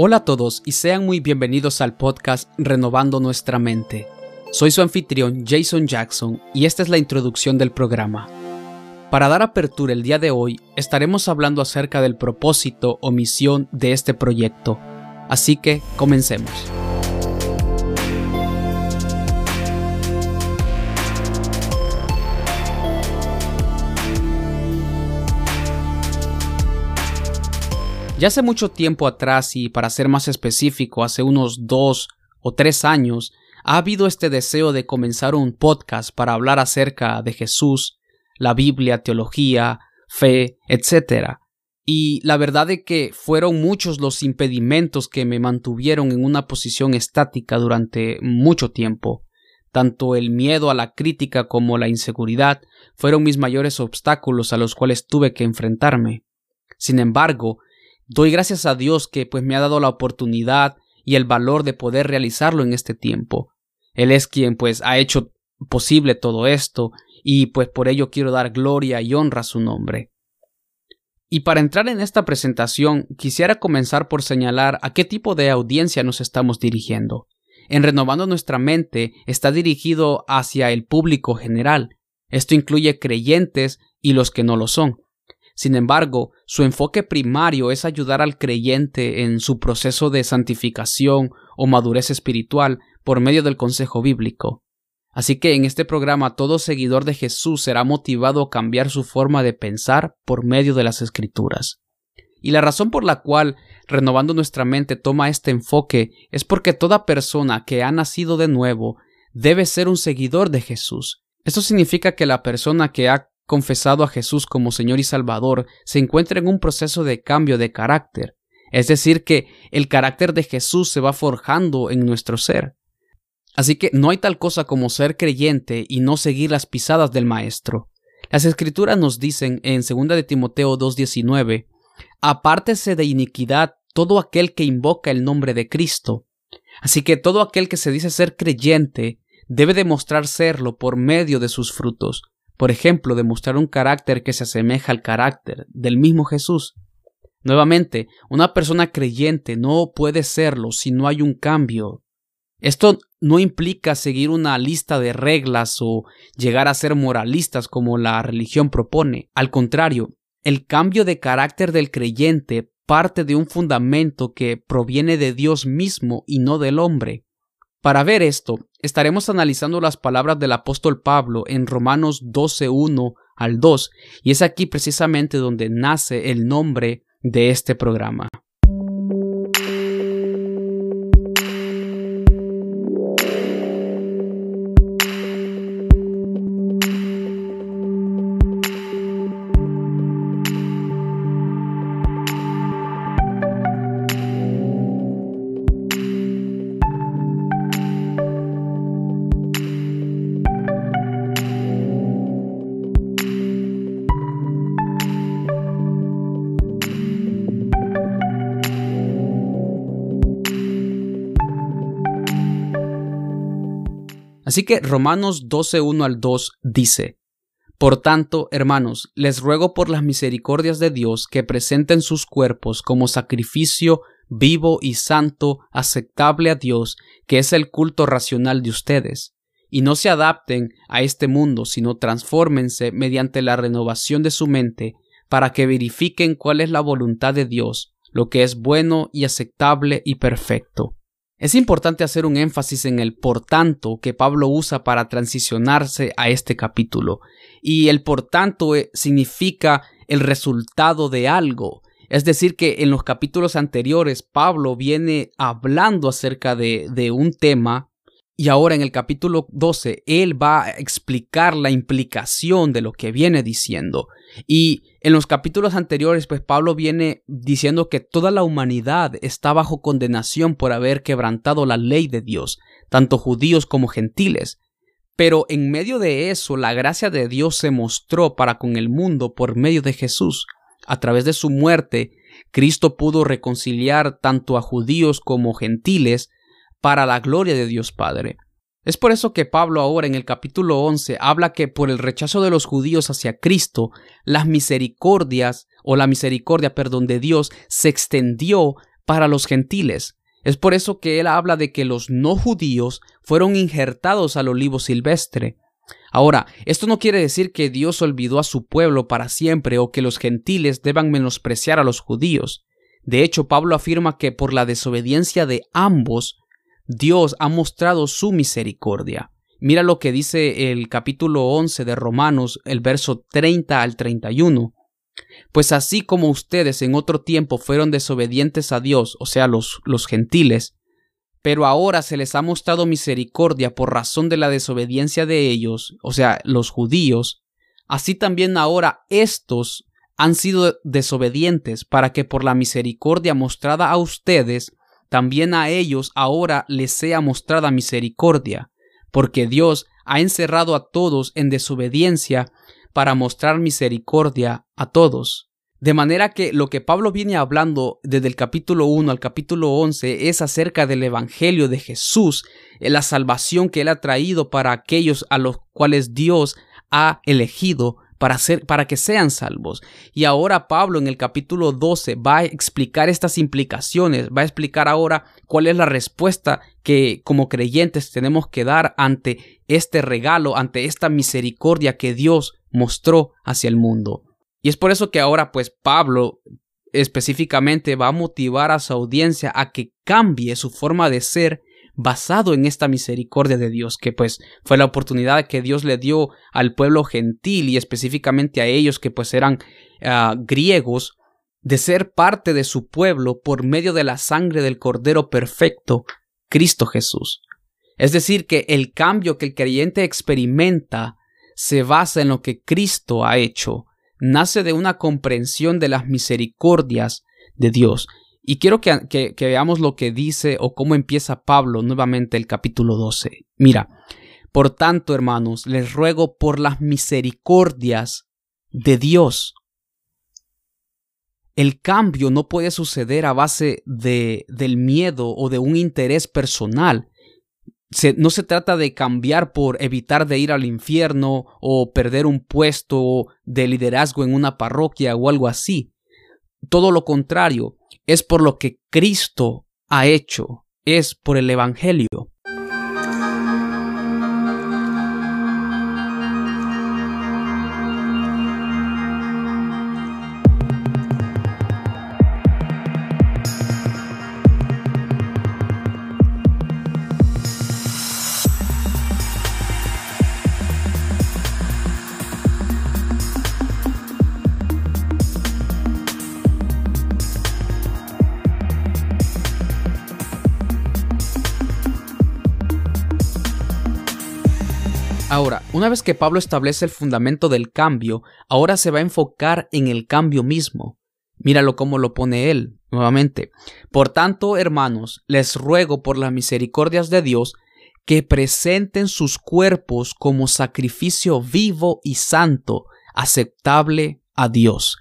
Hola a todos y sean muy bienvenidos al podcast Renovando nuestra mente. Soy su anfitrión Jason Jackson y esta es la introducción del programa. Para dar apertura el día de hoy estaremos hablando acerca del propósito o misión de este proyecto. Así que comencemos. Ya hace mucho tiempo atrás y para ser más específico, hace unos dos o tres años, ha habido este deseo de comenzar un podcast para hablar acerca de Jesús, la Biblia, teología, fe, etc. Y la verdad es que fueron muchos los impedimentos que me mantuvieron en una posición estática durante mucho tiempo. Tanto el miedo a la crítica como la inseguridad fueron mis mayores obstáculos a los cuales tuve que enfrentarme. Sin embargo, Doy gracias a Dios que pues me ha dado la oportunidad y el valor de poder realizarlo en este tiempo. Él es quien pues ha hecho posible todo esto y pues por ello quiero dar gloria y honra a su nombre. Y para entrar en esta presentación quisiera comenzar por señalar a qué tipo de audiencia nos estamos dirigiendo. En Renovando nuestra mente está dirigido hacia el público general. Esto incluye creyentes y los que no lo son. Sin embargo, su enfoque primario es ayudar al creyente en su proceso de santificación o madurez espiritual por medio del consejo bíblico. Así que en este programa todo seguidor de Jesús será motivado a cambiar su forma de pensar por medio de las escrituras. Y la razón por la cual renovando nuestra mente toma este enfoque es porque toda persona que ha nacido de nuevo debe ser un seguidor de Jesús. Esto significa que la persona que ha confesado a Jesús como Señor y Salvador se encuentra en un proceso de cambio de carácter, es decir, que el carácter de Jesús se va forjando en nuestro ser. Así que no hay tal cosa como ser creyente y no seguir las pisadas del Maestro. Las Escrituras nos dicen en 2 de Timoteo 2.19, apártese de iniquidad todo aquel que invoca el nombre de Cristo. Así que todo aquel que se dice ser creyente debe demostrar serlo por medio de sus frutos. Por ejemplo, demostrar un carácter que se asemeja al carácter del mismo Jesús. Nuevamente, una persona creyente no puede serlo si no hay un cambio. Esto no implica seguir una lista de reglas o llegar a ser moralistas como la religión propone. Al contrario, el cambio de carácter del creyente parte de un fundamento que proviene de Dios mismo y no del hombre. Para ver esto, estaremos analizando las palabras del apóstol Pablo en Romanos 12.1 al 2, y es aquí precisamente donde nace el nombre de este programa. Así que Romanos 12.1 al 2 dice, Por tanto, hermanos, les ruego por las misericordias de Dios que presenten sus cuerpos como sacrificio vivo y santo, aceptable a Dios, que es el culto racional de ustedes, y no se adapten a este mundo, sino transfórmense mediante la renovación de su mente, para que verifiquen cuál es la voluntad de Dios, lo que es bueno y aceptable y perfecto. Es importante hacer un énfasis en el por tanto que Pablo usa para transicionarse a este capítulo. Y el por tanto eh, significa el resultado de algo. Es decir, que en los capítulos anteriores Pablo viene hablando acerca de, de un tema y ahora en el capítulo 12 él va a explicar la implicación de lo que viene diciendo. Y en los capítulos anteriores, pues Pablo viene diciendo que toda la humanidad está bajo condenación por haber quebrantado la ley de Dios, tanto judíos como gentiles. Pero en medio de eso, la gracia de Dios se mostró para con el mundo por medio de Jesús. A través de su muerte, Cristo pudo reconciliar tanto a judíos como gentiles para la gloria de Dios Padre. Es por eso que Pablo ahora en el capítulo 11 habla que por el rechazo de los judíos hacia Cristo, las misericordias o la misericordia, perdón, de Dios se extendió para los gentiles. Es por eso que él habla de que los no judíos fueron injertados al olivo silvestre. Ahora, esto no quiere decir que Dios olvidó a su pueblo para siempre o que los gentiles deban menospreciar a los judíos. De hecho, Pablo afirma que por la desobediencia de ambos, Dios ha mostrado su misericordia. Mira lo que dice el capítulo 11 de Romanos, el verso 30 al 31. Pues así como ustedes en otro tiempo fueron desobedientes a Dios, o sea, los, los gentiles, pero ahora se les ha mostrado misericordia por razón de la desobediencia de ellos, o sea, los judíos, así también ahora estos han sido desobedientes para que por la misericordia mostrada a ustedes, también a ellos ahora les sea mostrada misericordia, porque Dios ha encerrado a todos en desobediencia para mostrar misericordia a todos. De manera que lo que Pablo viene hablando desde el capítulo 1 al capítulo 11 es acerca del Evangelio de Jesús, la salvación que Él ha traído para aquellos a los cuales Dios ha elegido para, ser, para que sean salvos. Y ahora Pablo en el capítulo 12 va a explicar estas implicaciones, va a explicar ahora cuál es la respuesta que como creyentes tenemos que dar ante este regalo, ante esta misericordia que Dios mostró hacia el mundo. Y es por eso que ahora pues Pablo específicamente va a motivar a su audiencia a que cambie su forma de ser basado en esta misericordia de Dios, que pues fue la oportunidad que Dios le dio al pueblo gentil y específicamente a ellos que pues eran ah, griegos, de ser parte de su pueblo por medio de la sangre del Cordero Perfecto, Cristo Jesús. Es decir, que el cambio que el creyente experimenta se basa en lo que Cristo ha hecho, nace de una comprensión de las misericordias de Dios. Y quiero que, veamos lo que dice o cómo empieza Pablo nuevamente el capítulo 12. Mira, por tanto, hermanos, les ruego por las misericordias de Dios. El cambio no puede suceder a base de, del miedo o de un interés personal no se trata de cambiar por evitar de ir al infierno o perder un puesto de liderazgo en una parroquia o algo así. Todo lo contrario, es por lo que Cristo ha hecho, es por el Evangelio. Una vez que Pablo establece el fundamento del cambio, ahora se va a enfocar en el cambio mismo. Míralo cómo lo pone él, nuevamente. Por tanto, hermanos, les ruego por las misericordias de Dios que presenten sus cuerpos como sacrificio vivo y santo, aceptable a Dios.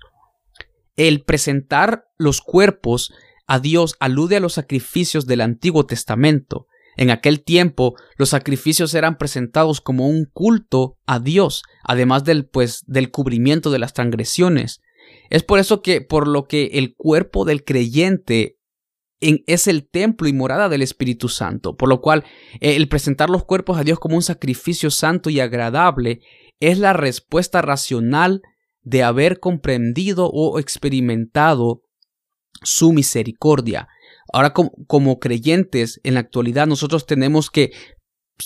El presentar los cuerpos a Dios alude a los sacrificios del Antiguo Testamento, en aquel tiempo, los sacrificios eran presentados como un culto a Dios, además del pues del cubrimiento de las transgresiones. Es por eso que por lo que el cuerpo del creyente es el templo y morada del Espíritu Santo, por lo cual eh, el presentar los cuerpos a Dios como un sacrificio santo y agradable es la respuesta racional de haber comprendido o experimentado su misericordia. Ahora como, creyentes en la actualidad nosotros tenemos que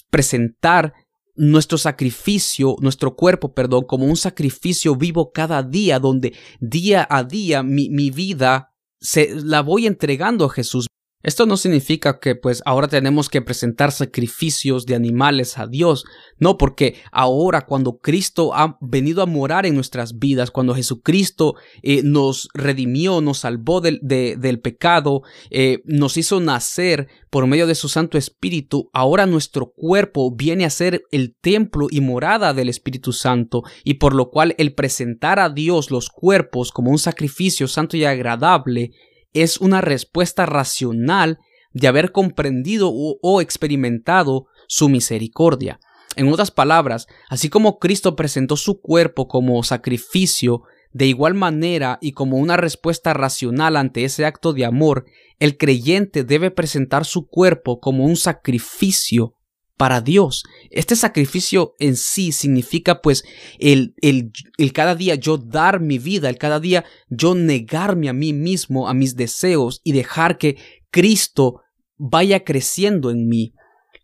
presentar nuestro sacrificio, nuestro cuerpo, perdón, como un sacrificio vivo cada día, donde día a día mi, mi vida se la voy entregando a Jesús. Esto no significa que pues ahora tenemos que presentar sacrificios de animales a Dios, no, porque ahora cuando Cristo ha venido a morar en nuestras vidas, cuando Jesucristo eh, nos redimió, nos salvó del, del pecado, eh, nos hizo nacer por medio de su Santo Espíritu, ahora nuestro cuerpo viene a ser el templo y morada del Espíritu Santo, y por lo cual el presentar a Dios los cuerpos como un sacrificio santo y agradable es una respuesta racional de haber comprendido o, experimentado su misericordia. En otras palabras, así como Cristo presentó su cuerpo como sacrificio De igual manera, y como una respuesta racional ante ese acto de amor, el creyente debe presentar su cuerpo como un sacrificio para Dios. Este sacrificio en sí significa pues el, el, el, cada día yo dar mi vida, el cada día yo negarme a mí mismo, a mis deseos y dejar que Cristo vaya creciendo en mí.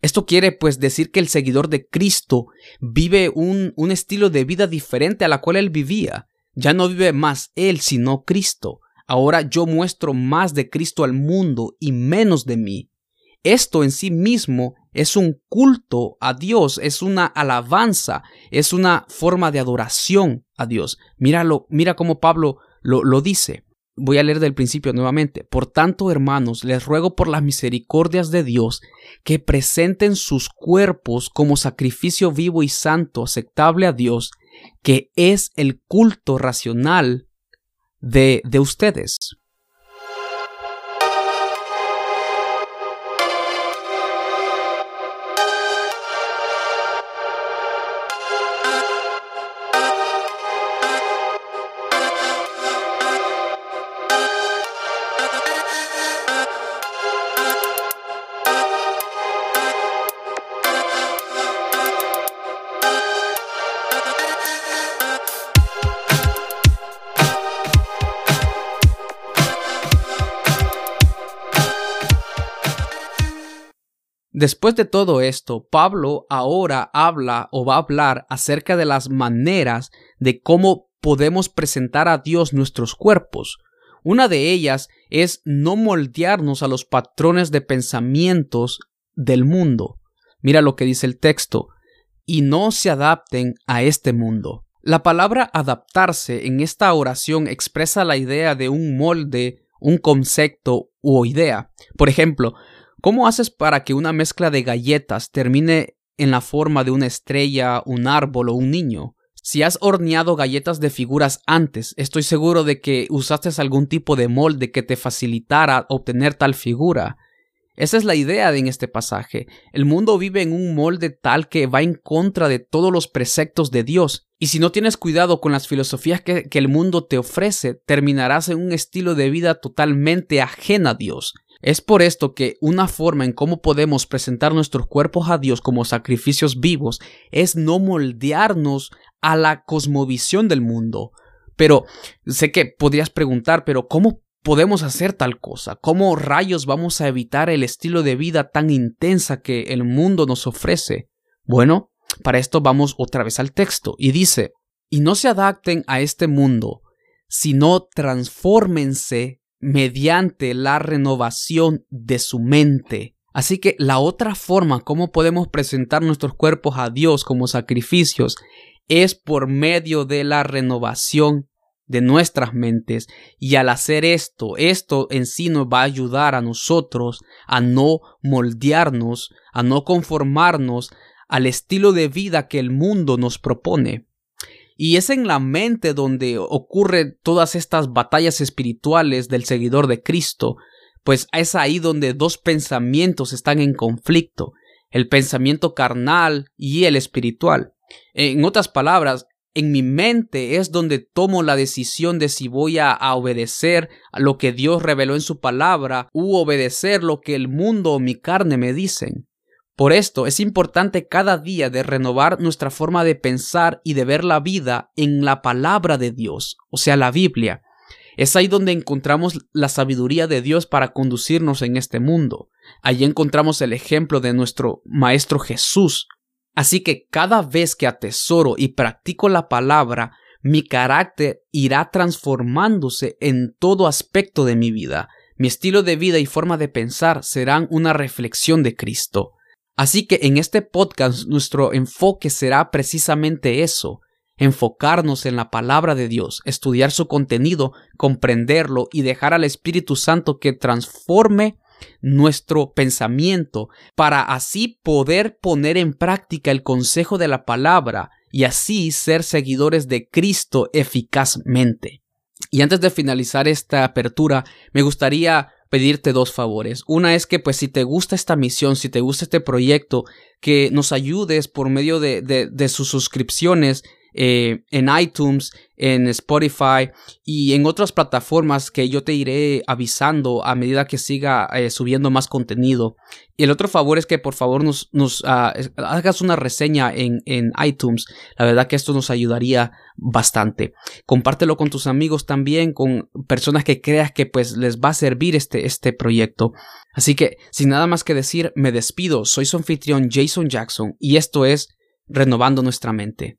Esto quiere pues decir que el seguidor de Cristo vive un, un estilo de vida diferente a la cual él vivía. Ya no vive más él, sino Cristo. Ahora yo muestro más de Cristo al mundo y menos de mí. Esto en sí mismo es un culto a Dios, es una alabanza, es una forma de adoración a Dios. Míralo, mira cómo Pablo lo, lo dice. Voy a leer del principio nuevamente. Por tanto, hermanos, les ruego por las misericordias de Dios que presenten sus cuerpos como sacrificio vivo y santo, aceptable a Dios, que es el culto racional de, de ustedes. Después de todo esto, Pablo ahora habla o va a hablar acerca de las maneras de cómo podemos presentar a Dios nuestros cuerpos. Una de ellas es no moldearnos a los patrones de pensamientos del mundo. Mira lo que dice el texto, y no se adapten a este mundo. La palabra adaptarse en esta oración expresa la idea de un molde, un concepto o idea. Por ejemplo, ¿Cómo haces para que una mezcla de galletas termine en la forma de una estrella, un árbol o un niño? Si has horneado galletas de figuras antes, estoy seguro de que usaste algún tipo de molde que te facilitara obtener tal figura. Esa es la idea en este pasaje. El mundo vive en un molde tal que va en contra de todos los preceptos de Dios. Y si no tienes cuidado con las filosofías que, que el mundo te ofrece, terminarás en un estilo de vida totalmente ajena a Dios. Es por esto que una forma en cómo podemos presentar nuestros cuerpos a Dios como sacrificios vivos es no moldearnos a la cosmovisión del mundo. Pero sé que podrías preguntar, pero ¿cómo podemos hacer tal cosa? ¿Cómo rayos vamos a evitar el estilo de vida tan intensa que el mundo nos ofrece? Bueno, para esto vamos otra vez al texto y dice, y no se adapten a este mundo, sino transfórmense mediante la renovación de su mente. Así que la otra forma como podemos presentar nuestros cuerpos a Dios como sacrificios es por medio de la renovación de nuestras mentes y al hacer esto, esto en sí nos va a ayudar a nosotros a no moldearnos, a no conformarnos al estilo de vida que el mundo nos propone. Y es en la mente donde ocurren todas estas batallas espirituales del seguidor de Cristo, pues es ahí donde dos pensamientos están en conflicto, el pensamiento carnal y el espiritual. En otras palabras, en mi mente es donde tomo la decisión de si voy a, obedecer a lo que Dios reveló en su palabra u obedecer lo que el mundo o mi carne me dicen. Por esto es importante cada día de renovar nuestra forma de pensar y de ver la vida en la palabra de Dios, o sea, la Biblia. Es ahí donde encontramos la sabiduría de Dios para conducirnos en este mundo. Allí encontramos el ejemplo de nuestro Maestro Jesús. Así que cada vez que atesoro y practico la palabra, mi carácter irá transformándose en todo aspecto de mi vida. Mi estilo de vida y forma de pensar serán una reflexión de Cristo. Así que en este podcast nuestro enfoque será precisamente eso, enfocarnos en la palabra de Dios, estudiar su contenido, comprenderlo y dejar al Espíritu Santo que transforme nuestro pensamiento para así poder poner en práctica el consejo de la palabra y así ser seguidores de Cristo eficazmente. Y antes de finalizar esta apertura, me gustaría pedirte dos favores. Una es que pues si te gusta esta misión, si te gusta este proyecto, que nos ayudes por medio de, de, sus suscripciones eh, en iTunes, en Spotify y en otras plataformas que yo te iré avisando a medida que siga eh, subiendo más contenido. Y el otro favor es que por favor nos, ah, hagas una reseña en, en iTunes. La verdad que esto nos ayudaría bastante. Compártelo con tus amigos también, con personas que creas que pues les va a servir este, este proyecto. Así que, sin nada más que decir, me despido. Soy su anfitrión Jason Jackson y esto es Renovando nuestra mente.